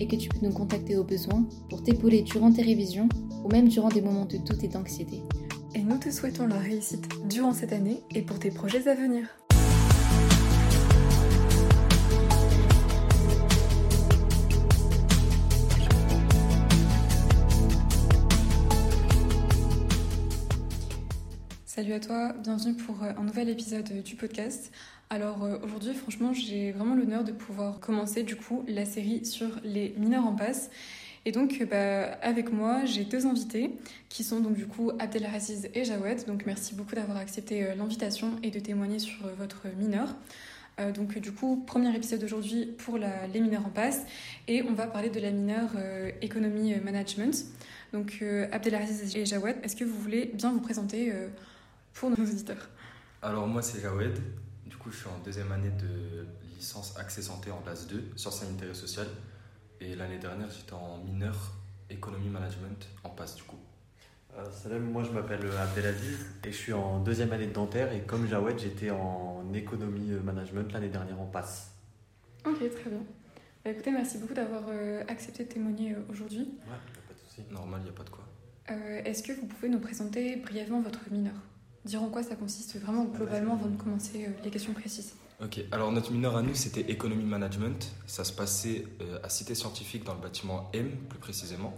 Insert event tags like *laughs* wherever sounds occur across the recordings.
et que tu peux nous contacter au besoin pour t'épauler durant tes révisions ou même durant des moments de doute et d'anxiété. Et nous te souhaitons la réussite durant cette année et pour tes projets à venir. Salut à toi, bienvenue pour euh, un nouvel épisode du podcast. Alors euh, aujourd'hui, franchement, j'ai vraiment l'honneur de pouvoir commencer du coup la série sur les mineurs en passe. Et donc, euh, bah, avec moi, j'ai deux invités qui sont donc du coup Abdelaziz et Jawed. Donc, merci beaucoup d'avoir accepté l'invitation et de témoigner sur votre mineur. Euh, donc, du coup, premier épisode aujourd'hui pour les mineurs en passe. Et on va parler de la mineure euh, économie management. Donc, Abdelaziz et Jawed, est-ce que vous voulez bien vous présenter pour nos auditeurs? Alors, moi, c'est Jawed. Coup, je suis en deuxième année de licence Accès Santé en classe 2, sciences sanitaires et sociales. Et l'année dernière, j'étais en mineur économie management en passe du coup. Euh, salam, moi je m'appelle Abdelaziz et je suis en deuxième année de dentaire et comme Jawed, j'étais en économie management l'année dernière en passe. Ok, très bien. Bah, écoutez, merci beaucoup d'avoir euh, accepté de témoigner euh, aujourd'hui. Ouais, pas de souci. Normal, il n'y a pas de quoi. Euh, Est-ce que vous pouvez nous présenter brièvement votre mineur? Dire en quoi ça consiste vraiment globalement avant de commencer euh, les questions précises Ok, alors notre mineur à nous, c'était économie management. Ça se passait euh, à Cité Scientifique dans le bâtiment M, plus précisément.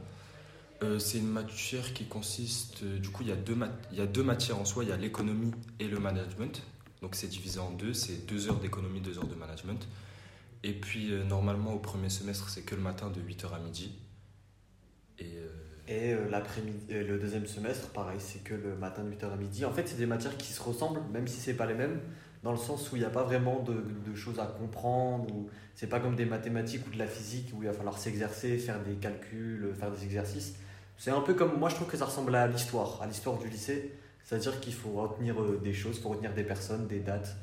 Euh, c'est une matière qui consiste, euh, du coup, il y, a deux mat- il y a deux matières en soi, il y a l'économie et le management. Donc c'est divisé en deux, c'est deux heures d'économie, deux heures de management. Et puis euh, normalement au premier semestre, c'est que le matin de 8h à midi. Et euh, Et euh, euh, le deuxième semestre, pareil, c'est que le matin de 8h à midi. En fait, c'est des matières qui se ressemblent, même si c'est pas les mêmes, dans le sens où il n'y a pas vraiment de, de choses à comprendre, ou c'est pas comme des mathématiques ou de la physique où il va falloir s'exercer, faire des calculs, faire des exercices. C'est un peu comme, moi je trouve que ça ressemble à l'histoire, à l'histoire du lycée. C'est-à-dire qu'il faut retenir euh, des choses, il retenir des personnes, des dates.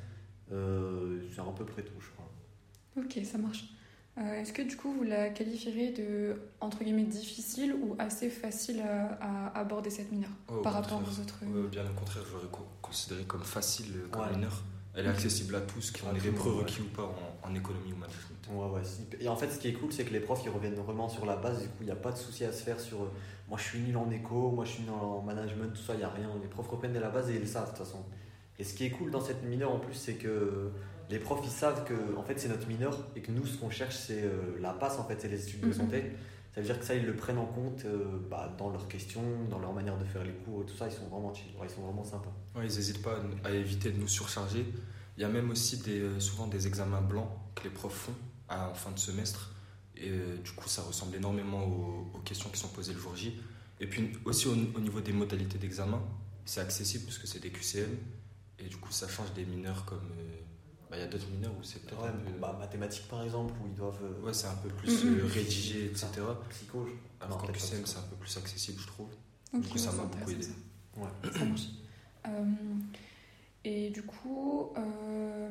Euh, c'est à peu près tout, je crois. Ok, ça marche. Euh, Est-ce que du coup vous la qualifieriez de entre guillemets difficile ou assez facile à, à aborder cette mineure Oh, par rapport aux autres Euh, bien au contraire, je l'aurais co- considéré comme facile euh, comme Ouais. mineur. Elle est accessible à tous, qui ont des prérequis ou pas en, en économie ou management. Ouais, ouais. Et en fait, ce qui est cool, c'est que les profs ils reviennent vraiment sur la base. Du coup, il n'y a pas de souci à se faire sur euh, moi je suis nul en éco, moi je suis nul en management, tout ça, il n'y a rien. Les profs reprennent de la base et ils le savent de toute façon. Et ce qui est cool dans cette mineure en plus, c'est que les profs ils savent que en fait c'est notre mineur et que nous ce qu'on cherche c'est euh, la passe en fait, c'est les études de Mhm. santé. Ça veut dire que ça ils le prennent en compte euh, bah, dans leurs questions, dans leur manière de faire les cours, tout ça, ils sont vraiment chill, Ouais, ils sont vraiment sympas. Ouais, ils n'hésitent pas à, à éviter de nous surcharger. Il y a même aussi des, euh, souvent des examens blancs que les profs font à- en fin de semestre. Et euh, du coup, ça ressemble énormément aux, aux questions qui sont posées le jour J. Et puis aussi au, au niveau des modalités d'examen, c'est accessible parce que c'est des QCM. Et du coup, ça change des mineurs comme. Bah, Il y a d'autres mineurs où c'est peut-être Ouais, un peu. bah, mathématiques par exemple, où ils doivent. euh, Ouais, c'est un peu plus euh, rédigé, etc. Psycho, je- Alors qu'en QCM, c'est un peu plus accessible, je trouve. Ok, Du coup, ça m'a beaucoup aidé. intéressant, Ouais. ça. Ça marche. Euh, et du coup, euh,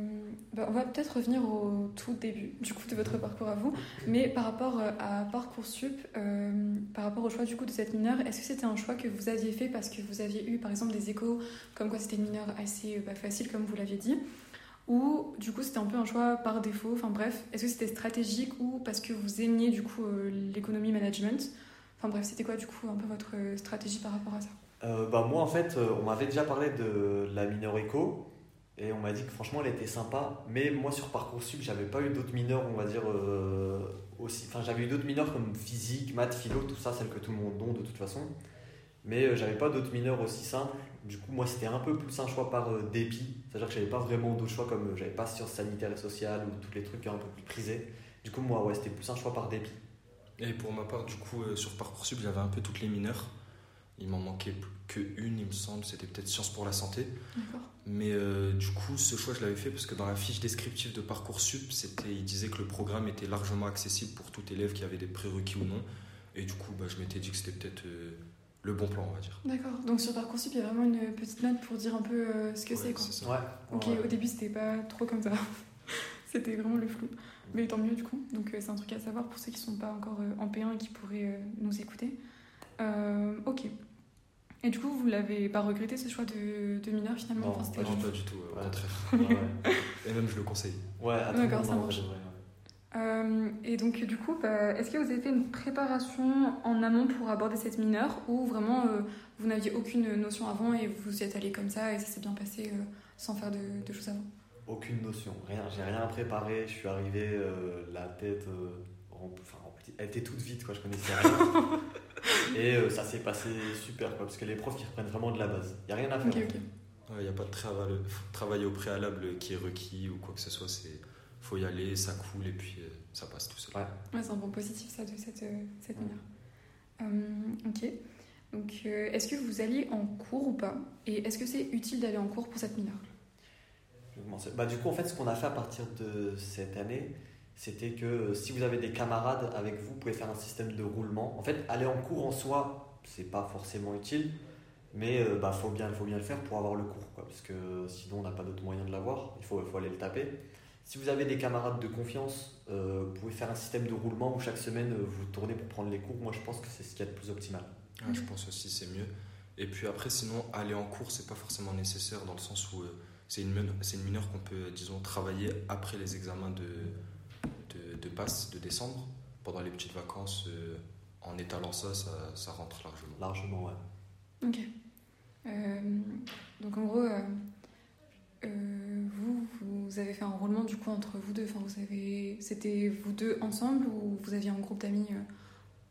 bah, on va peut-être revenir au tout début du coup de votre parcours à vous, mais par rapport à parcoursup, euh, par rapport au choix du coup de cette mineure, est-ce que c'était un choix que vous aviez fait parce que vous aviez eu par exemple des échos comme quoi c'était une mineure assez bah, facile comme vous l'aviez dit, ou du coup c'était un peu un choix par défaut. Enfin bref, est-ce que c'était stratégique ou parce que vous aimiez du coup euh, l'économie management? Enfin bref, c'était quoi du coup un peu votre euh, stratégie par rapport à ça? Euh, bah moi en fait on m'avait déjà parlé de la mineure éco et on m'a dit que franchement elle était sympa. Mais moi sur Parcoursup j'avais pas eu d'autres mineurs on va dire aussi enfin j'avais eu d'autres mineurs comme physique, maths, philo, tout ça celles que tout le monde donne de toute façon. Mais j'avais pas d'autres mineurs aussi simples du coup moi c'était un peu plus un choix par euh, dépit c'est à dire que j'avais pas vraiment d'autres choix comme euh, j'avais pas sciences sanitaires et sociales ou tous les trucs un peu plus prisés du coup moi ouais c'était plus un choix par dépit Et pour ma part, du coup, euh, sur Parcoursup, j'avais un peu toutes les mineurs. Il m'en manquait plus qu'une, il me semble, c'était peut-être Sciences pour la santé. Mais euh, du coup, ce choix, je l'avais fait parce que dans la fiche descriptive de Parcoursup, c'était, il disait que le programme était largement accessible pour tout élève qui avait des prérequis ou non. Et du coup, bah, je m'étais dit que c'était peut-être euh, le bon plan, on va dire. D'accord. Donc sur Parcoursup, il y a vraiment une petite note pour dire un peu euh, ce que Ouais, c'est, quoi. ça. Ouais. Ok, ouais. au début, c'était pas trop comme ça. *laughs* c'était vraiment le flou. Mais tant mieux, du coup. Donc euh, c'est un truc à savoir pour ceux qui sont pas encore euh, en P1 et qui pourraient euh, nous écouter. Euh, ok. Et du coup, vous l'avez pas regretté ce choix de, de mineur finalement? Non, Enfin, Pas du, vraiment- pas du tout, au Ouais. contraire. *laughs* Ouais, Et même, je le conseille. ouais, à tout le D'accord, monde, ça marche. vrai. Euh, et donc, du coup, bah, est-ce que vous avez fait une préparation en amont pour aborder cette mineure ou vraiment euh, vous n'aviez aucune notion avant et vous y êtes allé comme ça et ça s'est bien passé euh, sans faire de, de choses avant? Aucune notion, rien, j'ai rien préparé, je suis arrivé euh, la tête euh, remplie, enfin elle était toute vide quoi, je connaissais rien. *laughs* Et euh, ça s'est passé super quoi, parce que les profs qui reprennent vraiment de la base, il n'y a rien à faire. Il n'y a pas de travail, travail au préalable qui est requis ou quoi que ce soit. C'est faut y aller, ça coule et puis euh, ça passe tout seul. Ouais. Ouais, c'est un point positif ça de cette, euh, cette mineure. Euh, ok. Donc, euh, est-ce que vous alliez en cours ou pas? Et est-ce que c'est utile d'aller en cours pour cette mineure? Bah, du coup, en fait, ce qu'on a fait à partir de cette année, c'était que si vous avez des camarades avec vous, vous pouvez faire un système de roulement. En fait, aller en cours en soi, c'est pas forcément utile, mais il bah, faut, bien, faut bien le faire pour avoir le cours, quoi, parce que sinon, on n'a pas d'autre moyen de l'avoir. Il faut, il faut aller le taper. Si vous avez des camarades de confiance, euh, vous pouvez faire un système de roulement où chaque semaine, euh, vous tournez pour prendre les cours. Moi, je pense que c'est ce qu'il y a de plus optimal. Ouais, je pense aussi c'est mieux. Et puis après, sinon, aller en cours, c'est pas forcément nécessaire dans le sens où euh, c'est une, une mineure qu'on peut, disons, travailler après les examens de, de, de passe de décembre, pendant les petites vacances. euh, en étalant ça, ça, ça rentre largement. Largement, ouais. Ok. Euh, donc en gros, euh, euh, vous, vous avez fait un roulement du coup entre vous deux. Enfin, vous avez, c'était vous deux ensemble ou vous aviez un groupe d'amis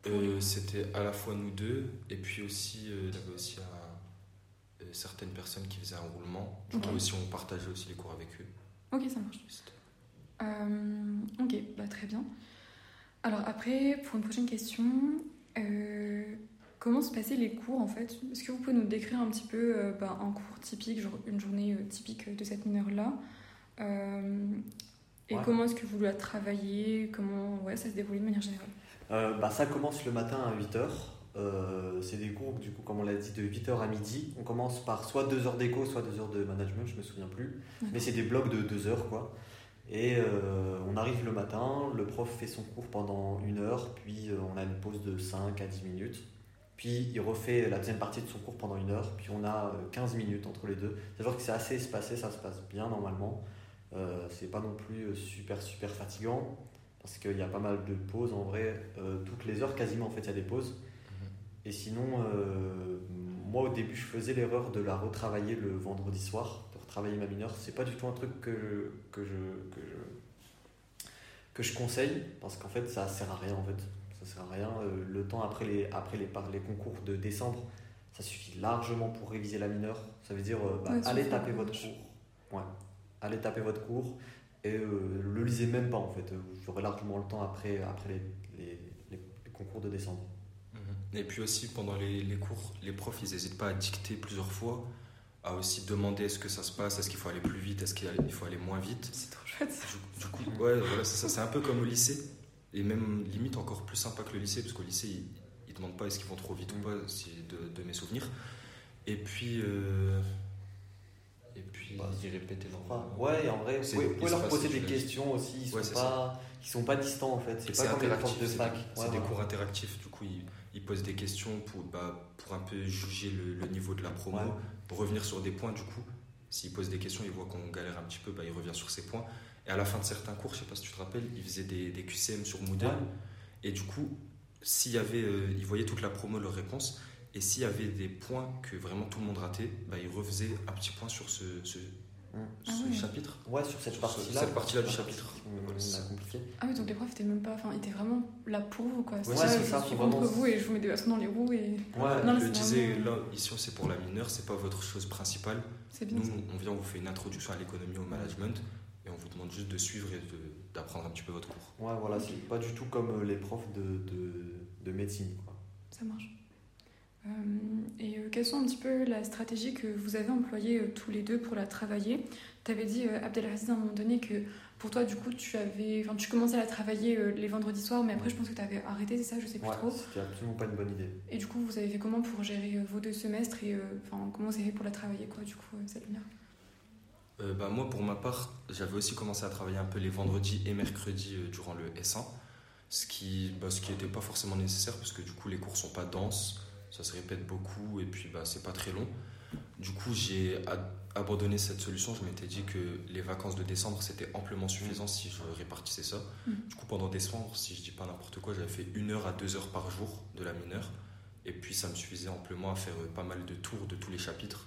euh, Euh, C'était à la fois nous deux, et puis aussi, il y avait aussi un- certaines personnes qui faisaient un roulement. Du coup, aussi, on partageait aussi les cours avec eux. Ok, ça marche. Ok, bah, très bien. Alors après, pour une prochaine question, comment se passaient les cours en fait? Est-ce que vous pouvez nous décrire un petit peu euh, bah, un cours typique, genre une journée euh, typique de cette mineure-là Euh, Et Ouais. comment est-ce que vous la travaillez? Comment ouais, ça se déroule de manière générale? Bah, ça commence le matin à 8h. c'est des cours, du coup, comme on l'a dit, de 8h à midi. On commence par soit 2 heures d'éco, soit 2 heures de management, je me souviens plus. Mais c'est des blocs de 2 heures, quoi. Et euh, on arrive le matin, le prof fait son cours pendant une heure, puis on a une pause de 5 à 10 minutes. Puis il refait la deuxième partie de son cours pendant une heure, puis on a euh, 15 minutes entre les deux. C'est-à-dire que c'est assez espacé, ça se passe bien normalement. Euh, c'est pas non plus euh, super super fatigant. Parce qu'il y a pas mal de pauses en vrai euh, toutes les heures quasiment en fait il y a des pauses. Et sinon euh, moi au début je faisais l'erreur de la retravailler le vendredi soir de retravailler ma mineure. C'est pas du tout un truc que je, que je, que je, que je conseille. Parce qu'en fait ça sert à rien en fait ça sert à rien Euh, le temps après les, après les, par les concours de décembre ça suffit largement pour réviser la mineure ça veut dire euh, bah, Ouais, allez le taper votre cours ouais allez taper votre cours et euh, le lisez même pas en fait. Vous aurez largement le temps après, après les, les, les- les concours de décembre. Mhm. Et puis aussi, pendant les, les cours, les profs, ils n'hésitent pas à dicter plusieurs fois, à aussi demander est-ce que ça se passe, est-ce qu'il faut aller plus vite, est-ce qu'il il faut aller moins vite. C'est trop chouette. Du, du coup, ouais, voilà, c'est ça. C'est un peu comme au lycée, et même limite encore plus sympa que le lycée, parce qu'au lycée, ils, ils demandent pas est-ce qu'ils vont trop vite ou pas, si, de, de mes souvenirs. Et puis, euh, et puis, Bah, ils leur. Enfin, ouais, et en vrai, vous pouvez, leur poser des questions aussi. Ils sont pas, ils sont pas distants en fait. C'est pas comme les profs de fac. Ouais, c'est des cours interactifs, du coup ils, ils posent des questions pour, bah, pour un peu juger le, le niveau de la promo, pour revenir sur des points du coup. S'ils posent des questions, ils voient qu'on galère un petit peu, bah, ils reviennent sur ces points. Et à la fin de certains cours, je sais pas si tu te rappelles, ils faisaient des, des QCM sur Moodle. Ouais. Et du coup, s'il y avait, euh, ils voyaient toute la promo, leurs réponses. Et s'il y avait des points que vraiment tout le monde ratait, bah, ils refaisaient un petit point sur ce, ce, ce Ah chapitre. Ouais, sur cette partie-là. cette partie-là du chapitre. Ça. compliqué. Ah oui, donc les profs étaient même pas. Enfin, ils étaient vraiment là pour vous quoi. Ouais, c'est je ça, suis faut contre vous et je vous mets des bâtons dans les roues et Ouais, Non, là, je disais, vraiment- là, ici c'est pour la mineure, c'est pas votre chose principale. c'est bien Nous, ça. on vient, on vous fait une introduction à l'économie, au management, et on vous demande juste de suivre et d'apprendre un petit peu votre cours. Ouais, voilà, c'est pas du tout comme euh, les profs de, de, de médecine. Quoi. Ça marche. Euh, et euh, quelles sont un petit peu la stratégie que vous avez employée euh, tous les deux pour la travailler? Tu avais dit, euh, Abdelaziz, à un moment donné, que pour toi, du coup, tu avais, enfin, tu commençais à la travailler euh, les vendredis soirs, mais après, je pense que tu avais arrêté, c'est ça? Je sais plus Ouais, trop. c'était absolument pas une bonne idée. Et du coup, vous avez fait comment pour gérer euh, vos deux semestres et euh, enfin, comment vous avez fait pour la travailler, quoi, du coup, euh, cette lumière? Euh, bah, moi, pour ma part, j'avais aussi commencé à travailler un peu les vendredis et mercredis euh, durant le S1, ce qui bah, ce qui n'était pas forcément nécessaire parce que du coup, les cours sont pas denses, ça se répète beaucoup et puis bah, c'est pas très long. Du coup, j'ai abandonné cette solution. Je m'étais dit que les vacances de décembre, c'était amplement suffisant si je répartissais ça. Mhm. Du coup, pendant décembre, si je dis pas n'importe quoi, j'avais fait une heure à deux heures par jour de la mineure. Et puis, ça me suffisait amplement à faire euh, pas mal de tours de tous les chapitres.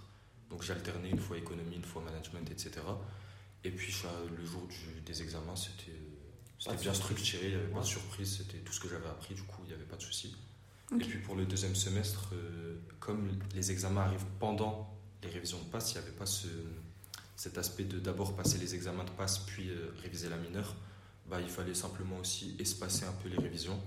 Donc, j'alternais une fois économie, une fois management, etc. Et puis, ça, le jour du- des examens, c'était bien surprise. structuré, il n'y avait pas de surprise, c'était tout ce que j'avais appris, du coup, il n'y avait pas de souci. Et puis pour le deuxième semestre, euh, comme les examens arrivent pendant les révisions de passe, il n'y avait pas ce, cet aspect de d'abord passer les examens de passe puis euh, réviser la mineure. Bah, il fallait simplement aussi espacer un peu les révisions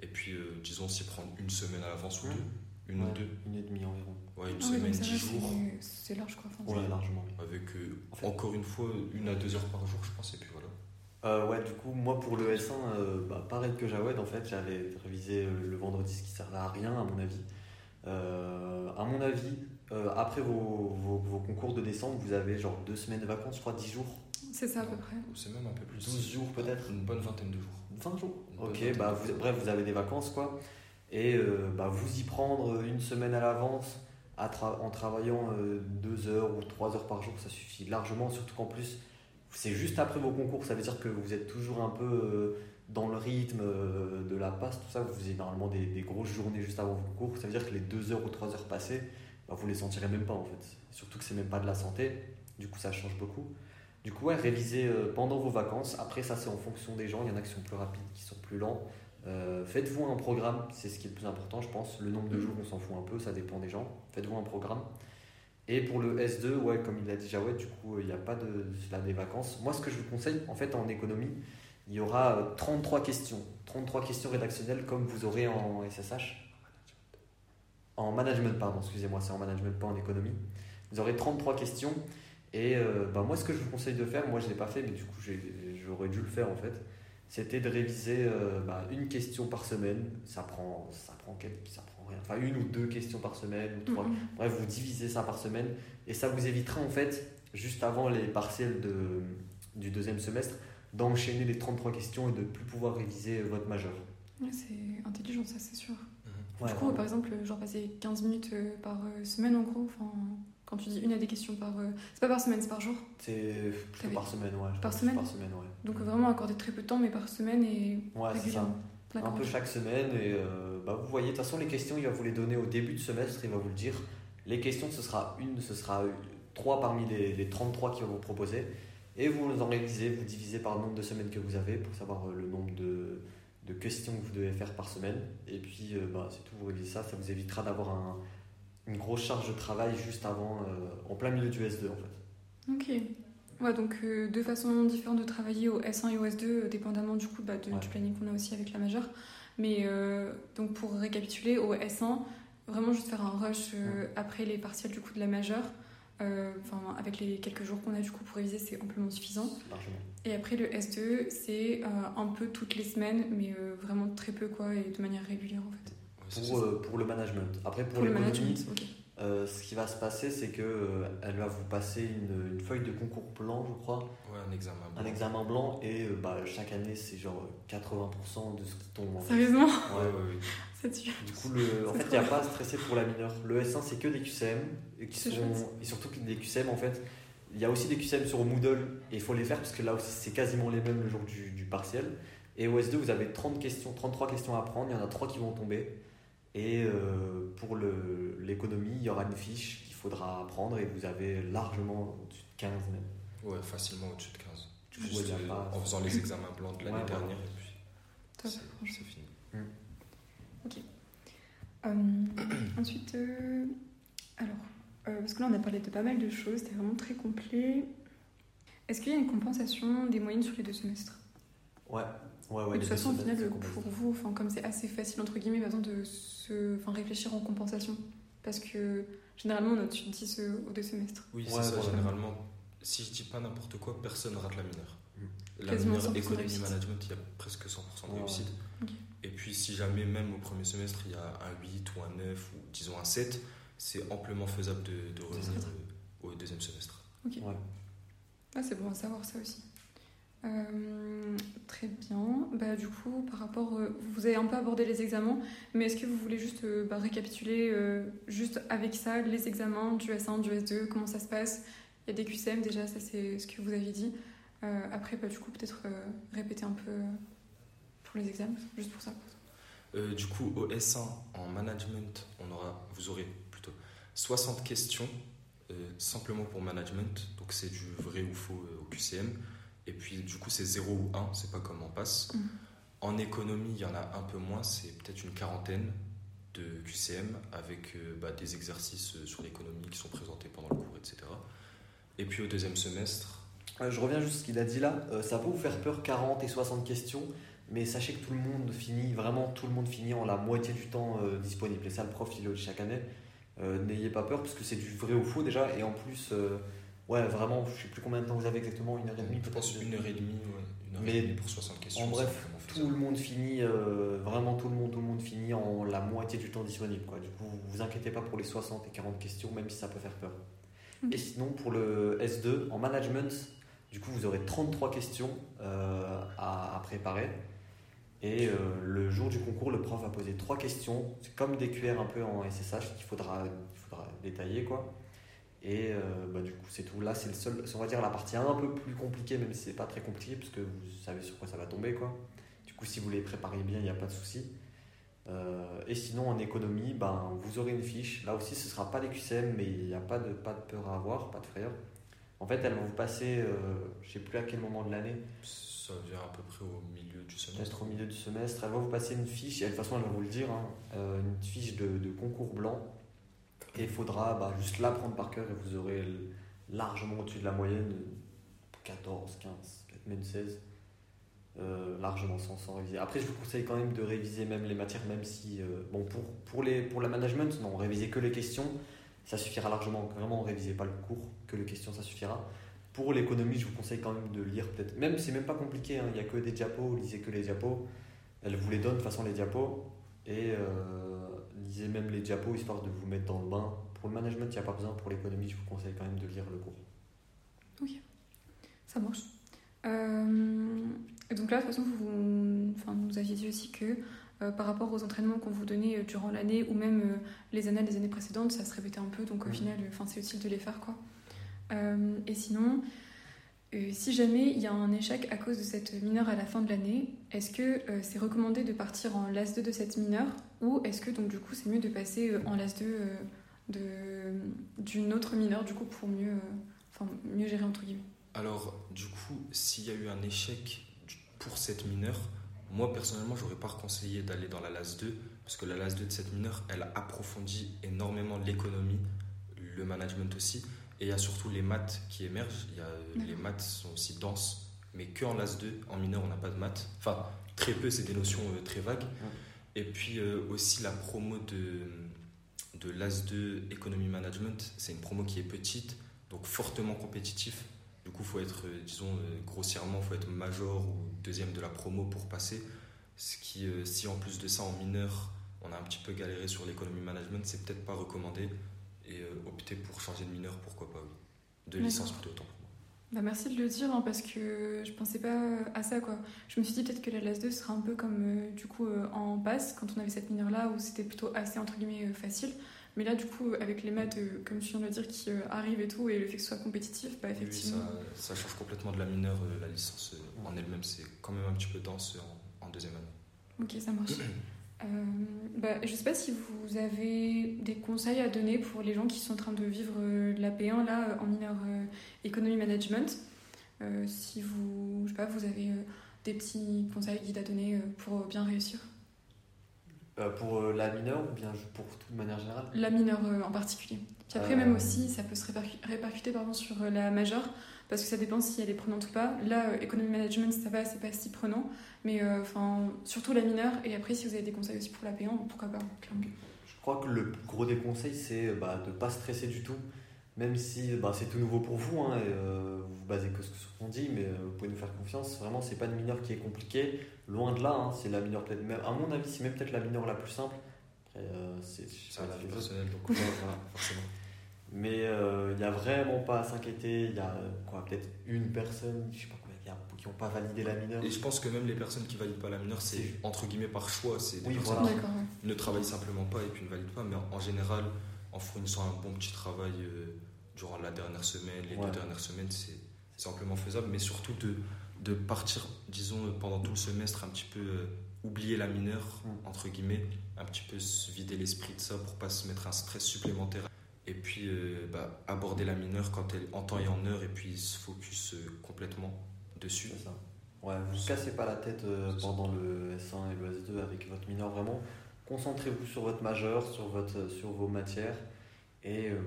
et puis euh, disons s'y prendre une semaine à l'avance ou Mhm. deux, une Ouais, ou deux, Une et demie environ. ouais, une Ah semaine, dix jours, c'est- large, quoi. Enfin, Ouais, largement. avec euh, En fait- encore une fois une à deux heures par jour, je pense, et puis voilà. Euh, ouais, du coup, moi pour le S1, euh, bah, pareil que Jawed, en fait, j'avais révisé euh, le vendredi, ce qui servait à rien, à mon avis. Euh, à mon avis, euh, après vos, vos, vos concours de décembre, vous avez genre deux semaines de vacances, je crois, 10 jours, C'est ça, à peu près. C'est même un peu plus. 12 jours peut-être Une bonne vingtaine de jours. 20 jours Une Ok, bah, vous, bref, vous avez des vacances quoi. Et euh, bah, vous y prendre une semaine à l'avance en travaillant euh, deux heures ou trois heures par jour, ça suffit largement. Surtout qu'en plus, c'est juste après vos concours, ça veut dire que vous êtes toujours un peu euh, dans le rythme euh, de la passe, tout ça. Vous faisiez normalement des, grosses journées juste avant vos concours, ça veut dire que les deux heures ou trois heures passées, bah, vous les sentirez même pas en fait. Surtout que c'est même pas de la santé, du coup ça change beaucoup. Du coup, euh, pendant vos vacances. Après, ça, c'est en fonction des gens. Il y en a qui sont plus rapides, qui sont plus lents. Euh, Faites-vous un programme, c'est ce qui est le plus important, je pense. Le nombre de jours, on s'en fout un peu, ça dépend des gens. Faites-vous un programme. Et pour le S2, ouais, comme il l'a dit Jawed, du coup, euh, il n'y a pas de là, des vacances. Moi, ce que je vous conseille, en fait, en économie, il y aura euh, 33 questions. 33 questions rédactionnelles comme vous aurez en SSH. En management, pardon, excusez-moi, c'est en management, pas en économie. Vous aurez 33 questions. Et euh, bah, moi, ce que je vous conseille de faire, moi je ne l'ai pas fait, mais du coup j'aurais dû le faire en fait, c'était de réviser euh, bah, une question par semaine. Ça prend, ça prend quelques, ça prend rien. Enfin, une ou deux questions par semaine, ou trois. Mhm. Bref, vous divisez ça par semaine. Et ça vous évitera en fait, juste avant les partiels de, du deuxième semestre, d'enchaîner les 33 questions et de ne plus pouvoir réviser votre majeur. Ouais, c'est intelligent, ça, c'est sûr. Ouais, du coup, vraiment. par exemple, genre passer 15 minutes euh, par euh, semaine en gros, enfin, quand tu dis une à des questions par. euh, c'est pas par semaine, c'est par jour? C'est plutôt par semaine, ouais. Par semaine? Par semaine, ouais. Donc vraiment accorder très peu de temps, mais par semaine et Ouais, c'est ça. Un peu chaque semaine et euh, bah, vous voyez, de toute façon les questions il va vous les donner au début de semestre, il va vous le dire. Les questions ce sera une, ce sera trois parmi les, les 33 qu'il va vous proposer et vous en révisez, vous divisez par le nombre de semaines que vous avez pour savoir euh, le nombre de, de questions que vous devez faire par semaine et puis euh, bah, c'est tout, vous révisez ça, ça vous évitera d'avoir un- une grosse charge de travail juste avant, euh, en plein milieu du S2 en fait. Ok. Ouais, donc euh, deux façons différentes de travailler au S1 et au S2, euh, dépendamment du coup bah, de- Ouais. du planning qu'on a aussi avec la majeure. Mais euh, donc pour récapituler, au S1, vraiment juste faire un rush après les partiels du coup de la majeure. Enfin, avec les quelques jours qu'on a du coup pour réviser, c'est amplement suffisant. Et après le S2, c'est un peu toutes les semaines, mais vraiment très peu quoi, et de manière régulière en fait. C'est Pour, euh, pour le management. Après pour, Pour le l'économie, management, ok. Euh, ce qui va se passer, c'est que euh, elle va vous passer une, une feuille de concours blanc, je crois, Ouais, un examen. un examen blanc, et euh, bah, chaque année, c'est genre 80% de ce qui tombe. en fait. Sérieusement Ouais, Ouais. ouais, *laughs* tue. Du coup, le, en C'est fait, il n'y a pas à stresser pour la mineure. Le S1, c'est que des QCM, et, qui C'est sont, et surtout que des QCM, en fait, il y a aussi des QCM sur Moodle, et il faut les faire parce que là aussi, c'est quasiment les mêmes le jour du, du partiel. Et au S2, vous avez 30 questions, 33 questions à prendre, il y en a 3 qui vont tomber. Et euh, pour l'économie, il y aura une fiche qu'il faudra apprendre, et vous avez largement au-dessus de 15 même. Ouais, facilement au-dessus de 15. Du coup, Juste, il y a euh, pas- En faisant les *laughs* examens blancs de l'année Ouais, voilà. dernière, et puis Top, c'est franchement. c'est fini. Euh, *clears throat* ensuite, euh, alors, euh, parce que là on a parlé de pas mal de choses, c'était vraiment très complet. Est-ce qu'il y a une compensation des moyennes sur les deux semestres? Ouais, ouais, ouais. Et De toute façon, au final, pour vous, enfin, comme c'est assez facile entre guillemets maintenant de se, enfin, réfléchir en compensation, parce que généralement on a de 10 euh, aux deux semestres. Oui, Ouais, c'est ça, voilà. généralement. Si je dis pas n'importe quoi, personne rate la mineure. Mm. La Quasiment mineure 100% de économie management, il y a presque 100% de réussite. Ok. Et puis si jamais même au premier semestre il y a un 8 ou un 9 ou disons un 7, c'est amplement faisable de, de revenir au deuxième semestre. Ah, c'est bon à savoir ça aussi. Euh, très bien. Bah, du coup, par rapport, euh, vous avez un peu abordé les examens, mais est-ce que vous voulez juste euh, bah, récapituler juste avec ça les examens du S1, du S2, comment ça se passe? Il y a des QCM déjà, ça c'est ce que vous aviez dit. Après, bah, du coup, peut-être répéter un peu pour les examens, juste pour ça. Du coup, au S1 en management, on aura, vous aurez plutôt 60 questions simplement pour management. Donc c'est du vrai ou faux au QCM. Et puis du coup, c'est 0 ou 1, c'est pas comme en passe. Mhm. En économie, il y en a un peu moins, c'est peut-être une quarantaine de QCM avec euh, bah, des exercices euh, sur l'économie qui sont présentés pendant le cours, etc. Et puis au deuxième semestre, Euh, je reviens juste à ce qu'il a dit là. Euh, ça peut vous faire peur 40 et 60 questions, mais sachez que tout le monde finit, vraiment tout le monde finit en la moitié du temps euh, disponible. Et ça, le prof, il le dit chaque année. Euh, N'ayez pas peur parce que c'est du vrai ou faux déjà. Et en plus, euh, ouais, vraiment, je sais plus combien de temps vous avez exactement, une heure et demie je pense peut-être une heure et demie, ouais, une heure Mais et demie pour 60 questions. en bref, Tout le monde finit, euh, vraiment tout le monde, tout le monde finit en la moitié du temps disponible. Quoi. Du coup, vous vous inquiétez pas pour les 60 et 40 questions, même si ça peut faire peur. Et sinon, pour le S2, en management, du coup, vous aurez 33 questions euh, à, à préparer. Et euh, le jour du concours, le prof va poser trois questions. C'est comme des QR un peu en SSH qu'il faudra, il faudra détailler. Quoi. Et euh, bah, du coup, c'est tout. Là, c'est le seul, on va dire la partie un peu plus compliquée, même si c'est pas très compliqué, parce que vous savez sur quoi ça va tomber. Quoi. Du coup, si vous les préparez bien, il n'y a pas de souci. Euh, et sinon, en économie, ben, vous aurez une fiche. Là aussi, ce ne sera pas les QCM, mais il n'y a pas de, pas de peur à avoir, pas de frayeur. En fait, elles vont vous passer, euh, je ne sais plus à quel moment de l'année, Ça vient à peu près au milieu du semestre. peut-être au milieu du semestre, elles vont vous passer une fiche, et de toute façon, elles vont vous le dire, hein, euh, une fiche de, de concours blanc. Il faudra bah, juste la prendre par cœur, et vous aurez largement au-dessus de la moyenne, 14, 15, peut-être même 16. euh, largement sans, sans réviser. Après, je vous conseille quand même de réviser même les matières, même si, euh, bon, pour, pour, les, pour la management, non, révisez que les questions, ça suffira largement. Vraiment, révisez pas le cours, que les questions, ça suffira. Pour l'économie, je vous conseille quand même de lire peut-être, même c'est même pas compliqué, hein, il n'y a que des diapos, lisez que les diapos. Elle vous les donne de toute façon les diapos, et euh, lisez même les diapos histoire de vous mettre dans le bain. Pour le management, il n'y a pas besoin, pour l'économie, je vous conseille quand même de lire le cours. Ça marche. Euh, donc là, de toute façon, vous, enfin, vous nous aviez dit aussi que euh, par rapport aux entraînements qu'on vous donnait euh, durant l'année ou même euh, les années des années précédentes, ça se répétait un peu. Donc au Mhm. final, enfin, c'est utile de les faire. quoi. Et sinon, si jamais il y a un échec à cause de cette mineure à la fin de l'année, est-ce que euh, c'est recommandé de partir en LAS 2 de cette mineure ou est-ce que donc du coup c'est mieux de passer euh, en LAS 2 euh, d'une autre mineure du coup pour mieux, euh, enfin, mieux gérer entre guillemets? Alors, du coup, s'il y a eu un échec pour cette mineure, moi personnellement, j'aurais pas conseillé d'aller dans la LAS 2 parce que la LAS 2 de cette mineure, elle approfondit énormément l'économie, le management aussi, et il y a surtout les maths qui émergent. Il y a, les maths sont aussi denses, mais que en LAS 2, en mineur, on n'a pas de maths. Enfin, très peu, c'est des notions euh, très vagues. Et puis euh, aussi la promo de, de l'AS 2 Economy Management, c'est une promo qui est petite, donc fortement compétitif. Du coup, il faut être, euh, disons, grossièrement, il faut être major ou deuxième de la promo pour passer. Ce qui, si en plus de ça, en mineur, on a un petit peu galéré sur l'économie management, c'est peut-être pas recommandé. Et euh, opter pour changer de mineur, pourquoi pas, oui. De licence plutôt, autant pour moi. Bah merci de le dire hein, parce que je pensais pas à ça quoi. Je me suis dit peut-être que la LAS 2 sera un peu comme euh, du coup euh, en passe quand on avait cette mineure là où c'était plutôt assez entre guillemets euh, facile. Mais là du coup avec les maths euh, comme tu viens de le dire qui euh, arrivent et tout et le fait que ce soit compétitif, bah oui, effectivement. ça, ça change complètement de la mineure. euh, la licence euh, en elle-même, c'est quand même un petit peu dense en, en deuxième année. Ok ça marche. *clears throat* Euh, bah, je sais pas si vous avez des conseils à donner pour les gens qui sont en train de vivre euh, la P1 là euh, en mineur euh, économie management. Euh, si vous, je sais pas, vous avez des petits conseils guides à donner pour bien réussir. Pour la mineure ou bien pour toute manière générale? La mineure en particulier. Puis après, même aussi, ça peut se répercu- répercuter pardon, sur la majeure, parce que ça dépend si elle est prenante ou pas. Là, euh, Economy Management, ça va, c'est pas si prenant, mais euh, enfin, surtout la mineure. Et après, si vous avez des conseils aussi pour la P1, pourquoi pas, clairement. Je crois que le plus gros des conseils, c'est bah, de ne pas stresser du tout. même si bah, c'est tout nouveau pour vous, hein, et, euh, vous vous basez que sur ce qu'on dit, mais euh, vous pouvez nous faire confiance. Vraiment, c'est pas une mineure qui est compliquée, loin de là. hein, c'est la mineure peut-être même, à mon avis, c'est même peut-être la mineure la plus simple. Après, euh, c'est les autres. personnel, donc *laughs* voilà, forcément. Mais il n'y a vraiment pas à s'inquiéter. Il y a euh, quoi, peut-être une personne, je sais pas combien, il y a, qui n'ont pas validé la mineure. Et je pense que même les personnes qui valident pas la mineure, c'est entre guillemets par choix. C'est des Oui, personnes voilà. Qui ne travaillent simplement pas et puis ne valident pas. Mais en, en général, en fournissant un bon petit travail euh, durant la dernière semaine, les Ouais. deux dernières semaines, c'est amplement faisable. Mais surtout de, de partir, disons, euh, pendant tout le semestre, un petit peu euh, oublier la mineure, Mm. entre guillemets, un petit peu se vider l'esprit de ça pour pas se mettre un stress supplémentaire. Et puis euh, bah, aborder la mineure quand elle en temps et en heure et puis se focus euh, complètement dessus. C'est ça. Ouais, vous ne cassez pas la tête euh, pendant le S1 et le S2 avec votre mineur, vraiment. Concentrez-vous sur votre majeur, sur, votre, sur vos matières. Et euh,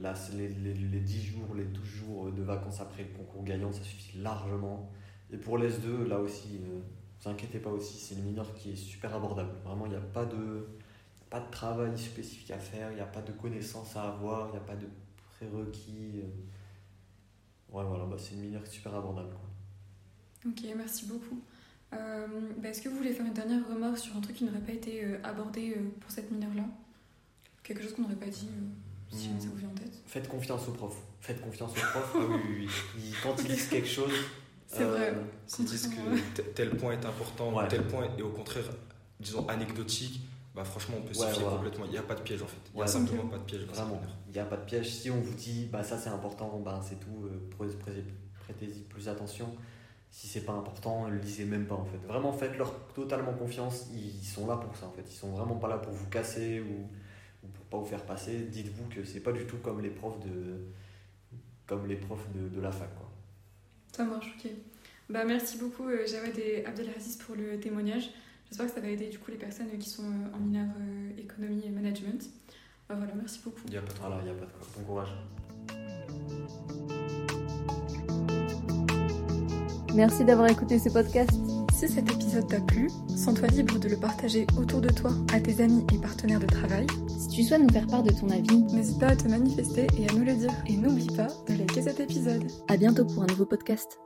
là, les, les, les 10 jours, les 12 jours de vacances après le concours gagnant, ça suffit largement. Et pour l'S2, là aussi, ne vous inquiétez pas aussi, c'est une mineure qui est super abordable. Vraiment, il n'y a pas de, pas de travail spécifique à faire, il n'y a pas de connaissances à avoir, il n'y a pas de prérequis. euh. Ouais, voilà, bah, c'est une mineure qui est super abordable. Quoi. Ok, merci beaucoup. Euh, bah, Est-ce que vous voulez faire une dernière remarque sur un truc qui n'aurait pas été euh, abordé euh, pour cette mineure-là Quelque chose qu'on n'aurait pas dit, si Hmm. ça vous vient en tête? Faites confiance aux profs. Faites confiance aux profs. Ah oui, oui, oui. Ils- quand ils disent quelque chose. C'est vrai. Disent Contrairement que te- tel point est important, Ouais. tel point est au contraire, disons, anecdotique, bah franchement, on peut Ouais, s'y fier complètement. Il n'y a pas de piège en fait. Il n'y a simplement pas de piège Vraiment. Il n'y a pas de piège. Si on vous dit, bah ça c'est important, bah c'est tout. euh, Prêtez-y plus attention. Si c'est pas important, lisez même pas en fait. Vraiment, faites-leur totalement confiance. Ils sont là pour ça en fait. Ils sont vraiment pas là pour vous casser ou, ou pour pas vous faire passer. Dites-vous que c'est pas du tout comme les profs de, comme les profs de, de la fac quoi. Ça marche, ok. Bah, merci beaucoup euh, Jawad et Abdelaziz pour le témoignage. J'espère que ça va aider du coup les personnes qui sont euh, en mineur euh, économie et management. Bah, voilà, merci beaucoup. Il n'y a pas de Voilà, il n'y a pas de quoi. Bon courage. Merci d'avoir écouté ce podcast. Si cet épisode t'a plu, sens-toi libre de le partager autour de toi à tes amis et partenaires de travail. Si tu souhaites nous faire part de ton avis, N'hésite pas à te manifester et à nous le dire. Et n'oublie pas de liker cet épisode. à bientôt pour un nouveau podcast.